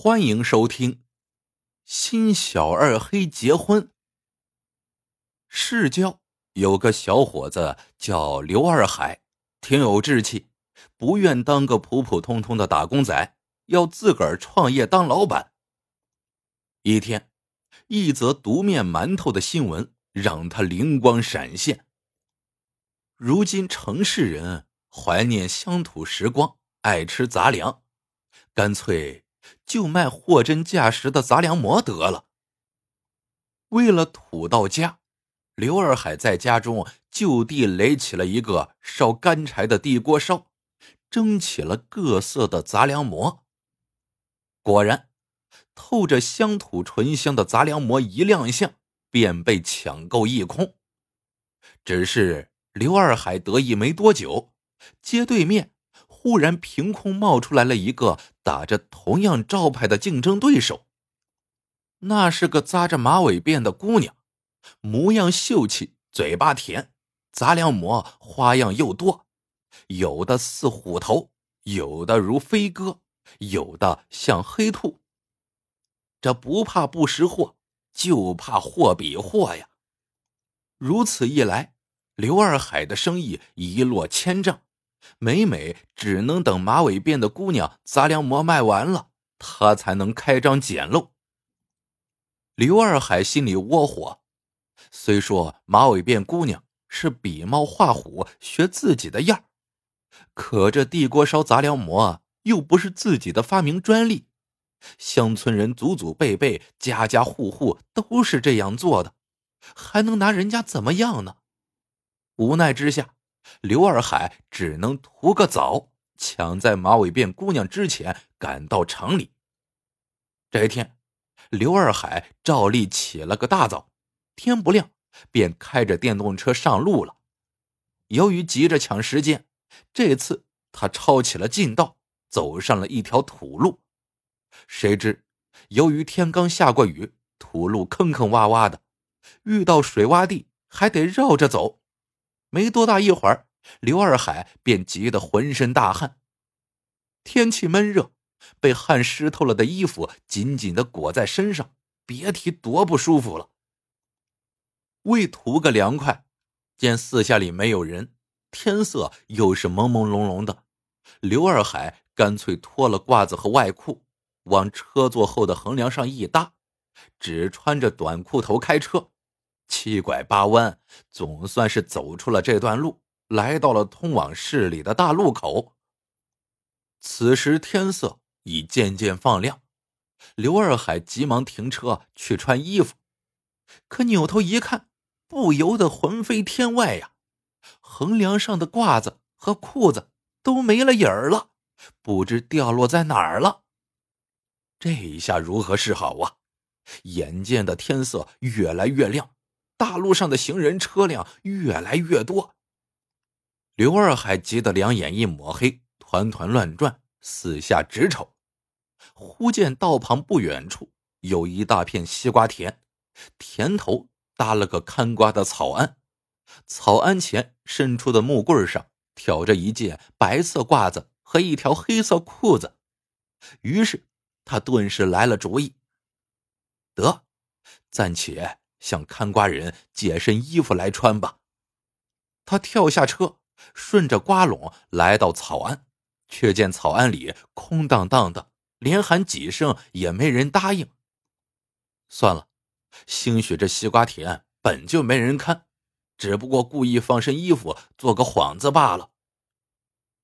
欢迎收听《新小二黑结婚》。市郊有个小伙子叫刘二海，挺有志气，不愿当个普普通通的打工仔，要自个儿创业当老板。一天，一则独面馒头的新闻让他灵光闪现。如今城市人怀念乡土时光，爱吃杂粮，干脆。就卖货真价实的杂粮馍得了。为了土到家，刘二海在家中就地垒起了一个烧干柴的地锅烧，蒸起了各色的杂粮馍。果然，透着乡土醇香的杂粮馍一亮相，便被抢购一空。只是刘二海得意没多久，街对面。忽然，凭空冒出来了一个打着同样招牌的竞争对手。那是个扎着马尾辫的姑娘，模样秀气，嘴巴甜，杂粮馍花样又多，有的似虎头，有的如飞鸽，有的像黑兔。这不怕不识货，就怕货比货呀！如此一来，刘二海的生意一落千丈。每每只能等马尾辫的姑娘杂粮馍卖完了，他才能开张捡漏。刘二海心里窝火，虽说马尾辫姑娘是比猫画虎学自己的样可这地锅烧杂粮馍又不是自己的发明专利，乡村人祖祖辈辈、家家户户都是这样做的，还能拿人家怎么样呢？无奈之下。刘二海只能图个早，抢在马尾辫姑娘之前赶到城里。这一天，刘二海照例起了个大早，天不亮便开着电动车上路了。由于急着抢时间，这次他抄起了近道，走上了一条土路。谁知，由于天刚下过雨，土路坑坑洼洼的，遇到水洼地还得绕着走。没多大一会儿，刘二海便急得浑身大汗。天气闷热，被汗湿透了的衣服紧紧的裹在身上，别提多不舒服了。为图个凉快，见四下里没有人，天色又是朦朦胧胧的，刘二海干脆脱了褂子和外裤，往车座后的横梁上一搭，只穿着短裤头开车。七拐八弯，总算是走出了这段路，来到了通往市里的大路口。此时天色已渐渐放亮，刘二海急忙停车去穿衣服，可扭头一看，不由得魂飞天外呀！横梁上的褂子和裤子都没了影儿了，不知掉落在哪儿了。这一下如何是好啊？眼见的天色越来越亮。大路上的行人车辆越来越多，刘二海急得两眼一抹黑，团团乱转，四下直瞅。忽见道旁不远处有一大片西瓜田，田头搭了个看瓜的草庵，草庵前伸出的木棍上挑着一件白色褂子和一条黑色裤子。于是他顿时来了主意：得，暂且。向看瓜人借身衣服来穿吧。他跳下车，顺着瓜垄来到草庵，却见草庵里空荡荡的，连喊几声也没人答应。算了，兴许这西瓜田本就没人看，只不过故意放身衣服做个幌子罢了。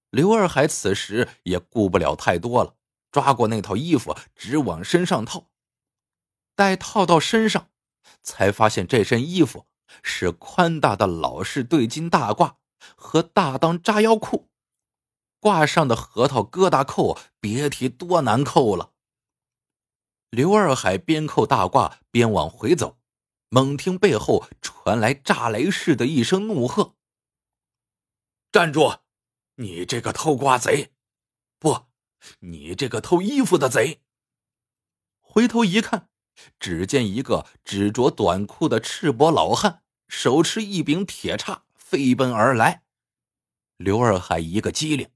刘二海此时也顾不了太多了，抓过那套衣服，直往身上套。待套到身上。才发现这身衣服是宽大的老式对襟大褂和大裆扎腰裤，褂上的核桃疙瘩扣别提多难扣了。刘二海边扣大褂边往回走，猛听背后传来炸雷似的一声怒喝：“站住！你这个偷瓜贼！不，你这个偷衣服的贼！”回头一看。只见一个只着短裤的赤膊老汉，手持一柄铁叉飞奔而来。刘二海一个机灵，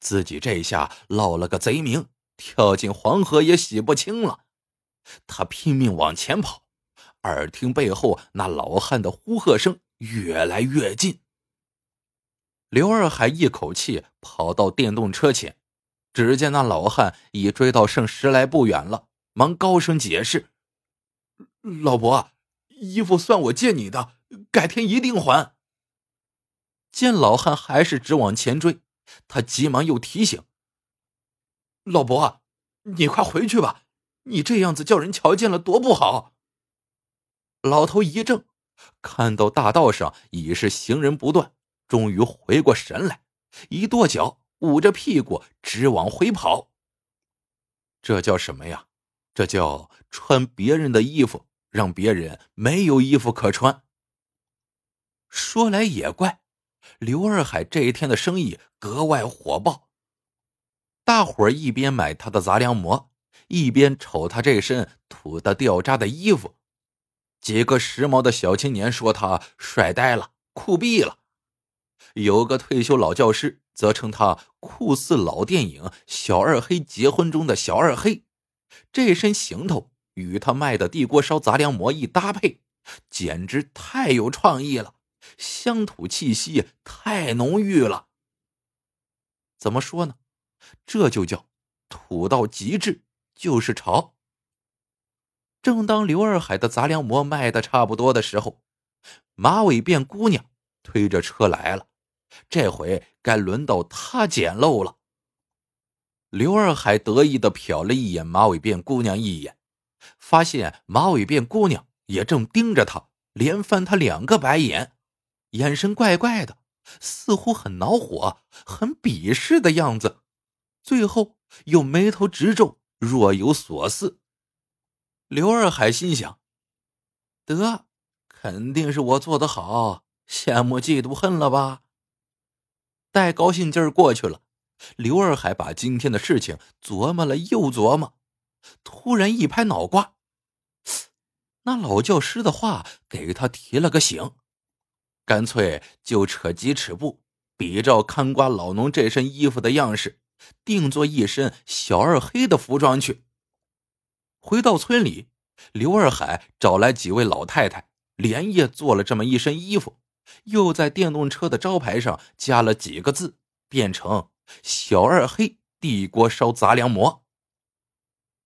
自己这下落了个贼名，跳进黄河也洗不清了。他拼命往前跑，耳听背后那老汉的呼喝声越来越近。刘二海一口气跑到电动车前，只见那老汉已追到剩十来步远了，忙高声解释：“老伯，衣服算我借你的，改天一定还。”见老汉还是直往前追，他急忙又提醒：“老伯，你快回去吧，你这样子叫人瞧见了多不好。”老头一怔，看到大道上已是行人不断，终于回过神来，一跺脚，捂着屁股直往回跑。这叫什么呀？这叫穿别人的衣服，让别人没有衣服可穿。说来也怪。刘二海这一天的生意格外火爆，大伙儿一边买他的杂粮馍，一边瞅他这身土的掉渣的衣服。几个时髦的小青年说他帅呆了、酷毙了；有个退休老教师则称他酷似老电影《小二黑结婚》中的小二黑。这身行头与他卖的地锅烧杂粮馍一搭配，简直太有创意了。乡土气息太浓郁了。怎么说呢？这就叫土到极致就是潮。正当刘二海的杂粮馍卖的差不多的时候，马尾辫姑娘推着车来了。这回该轮到她捡漏了。刘二海得意的瞟了一眼马尾辫姑娘一眼，发现马尾辫姑娘也正盯着他，连翻他两个白眼。眼神怪怪的，似乎很恼火、很鄙视的样子，最后又眉头直皱，若有所思。刘二海心想：“得，肯定是我做的好，羡慕、嫉妒、恨了吧？”待高兴劲儿过去了，刘二海把今天的事情琢磨了又琢磨，突然一拍脑瓜，那老教师的话给他提了个醒。干脆就扯几尺布，比照看瓜老农这身衣服的样式，定做一身小二黑的服装去。回到村里，刘二海找来几位老太太，连夜做了这么一身衣服，又在电动车的招牌上加了几个字，变成“小二黑地锅烧杂粮馍”。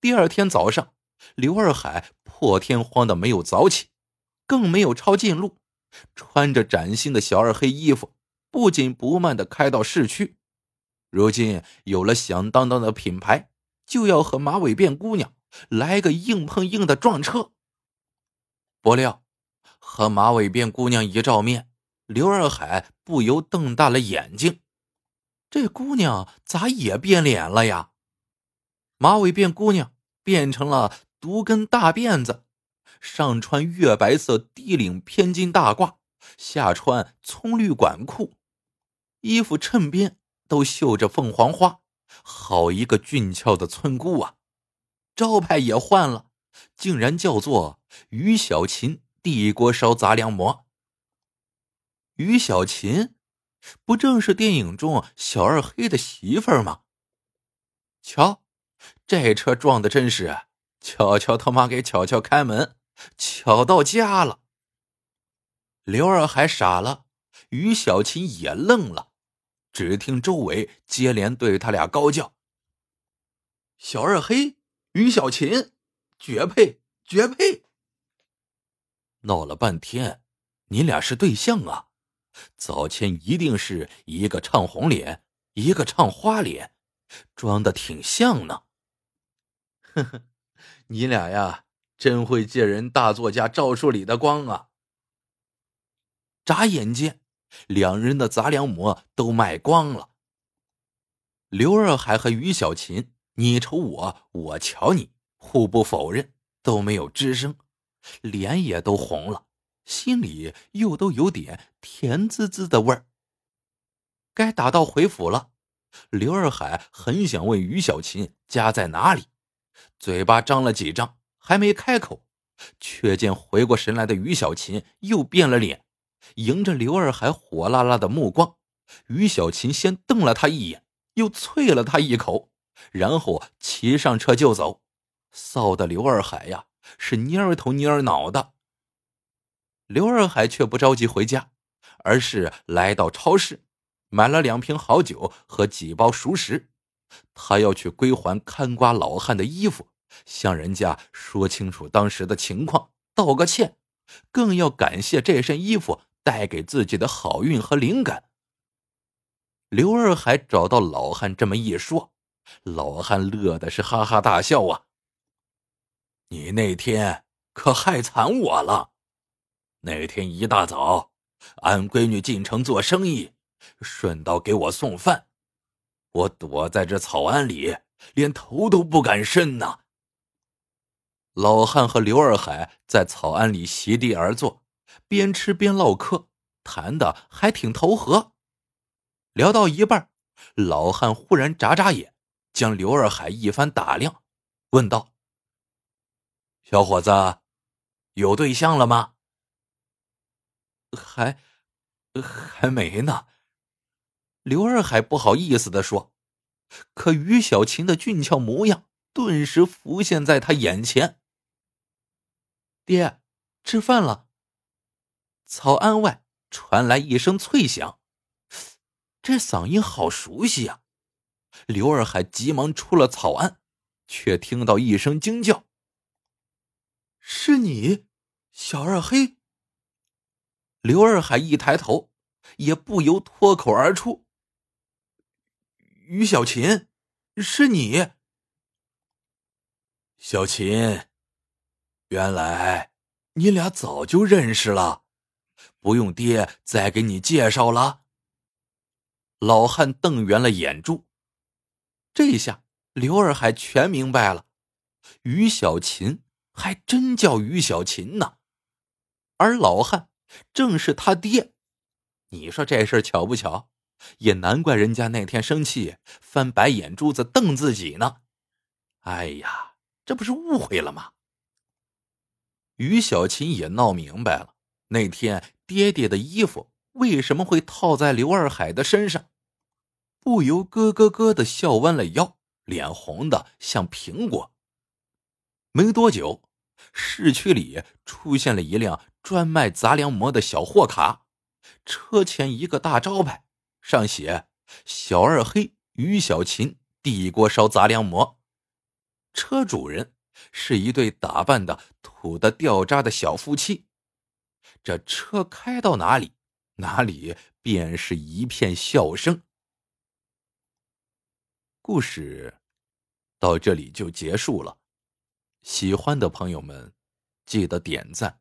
第二天早上，刘二海破天荒的没有早起，更没有抄近路。穿着崭新的小二黑衣服，不紧不慢的开到市区。如今有了响当当的品牌，就要和马尾辫姑娘来个硬碰硬的撞车。不料和马尾辫姑娘一照面，刘二海不由瞪大了眼睛：这姑娘咋也变脸了呀？马尾辫姑娘变成了独根大辫子。上穿月白色低领偏襟大褂，下穿葱绿管裤，衣服衬边都绣着凤凰花，好一个俊俏的村姑啊！招牌也换了，竟然叫做于小琴地锅烧杂粮馍。于小琴，不正是电影中小二黑的媳妇儿吗？瞧，这车撞的真是，巧巧他妈给巧巧开门。巧到家了，刘二海傻了，于小琴也愣了。只听周围接连对他俩高叫：“小二黑，于小琴，绝配，绝配！”闹了半天，你俩是对象啊？早前一定是一个唱红脸，一个唱花脸，装的挺像呢。呵呵，你俩呀。真会借人大作家赵树理的光啊！眨眼间，两人的杂粮馍都卖光了。刘二海和于小琴，你瞅我，我瞧你，互不否认，都没有吱声，脸也都红了，心里又都有点甜滋滋的味儿。该打道回府了。刘二海很想问于小琴家在哪里，嘴巴张了几张。还没开口，却见回过神来的于小琴又变了脸，迎着刘二海火辣辣的目光，于小琴先瞪了他一眼，又啐了他一口，然后骑上车就走，臊的刘二海呀是蔫头蔫脑的。刘二海却不着急回家，而是来到超市，买了两瓶好酒和几包熟食。他要去归还看瓜老汉的衣服，向人家说清楚当时的情况，道个歉，更要感谢这身衣服带给自己的好运和灵感。刘二海找到老汉这么一说，老汉乐的是哈哈大笑啊！你那天可害惨我了。那天一大早，俺闺女进城做生意，顺道给我送饭。我躲在这草庵里，连头都不敢伸呐。老汉和刘二海在草庵里席地而坐，边吃边唠嗑，谈的还挺投合。聊到一半，老汉忽然眨眨眼，将刘二海一番打量，问道：“小伙子，有对象了吗？”“还，还没呢。”刘二海不好意思的说，可于小琴的俊俏模样顿时浮现在他眼前。爹，吃饭了。草庵外传来一声脆响，这嗓音好熟悉呀！刘二海急忙出了草庵，却听到一声惊叫：“是你，小二黑！”刘二海一抬头，也不由脱口而出。于小琴，是你，小琴。原来你俩早就认识了，不用爹再给你介绍了。老汉瞪圆了眼珠，这下刘二海全明白了，于小琴还真叫于小琴呢，而老汉正是他爹。你说这事巧不巧？也难怪人家那天生气，翻白眼珠子瞪自己呢。哎呀，这不是误会了吗？于小琴也闹明白了，那天爹爹的衣服为什么会套在刘二海的身上，不由咯咯咯的笑弯了腰，脸红的像苹果。没多久，市区里出现了一辆专卖杂粮馍的小货卡，车前一个大招牌。上写“小二黑于小琴地锅烧杂粮馍”，车主人是一对打扮的土的掉渣的小夫妻。这车开到哪里，哪里便是一片笑声。故事到这里就结束了。喜欢的朋友们，记得点赞、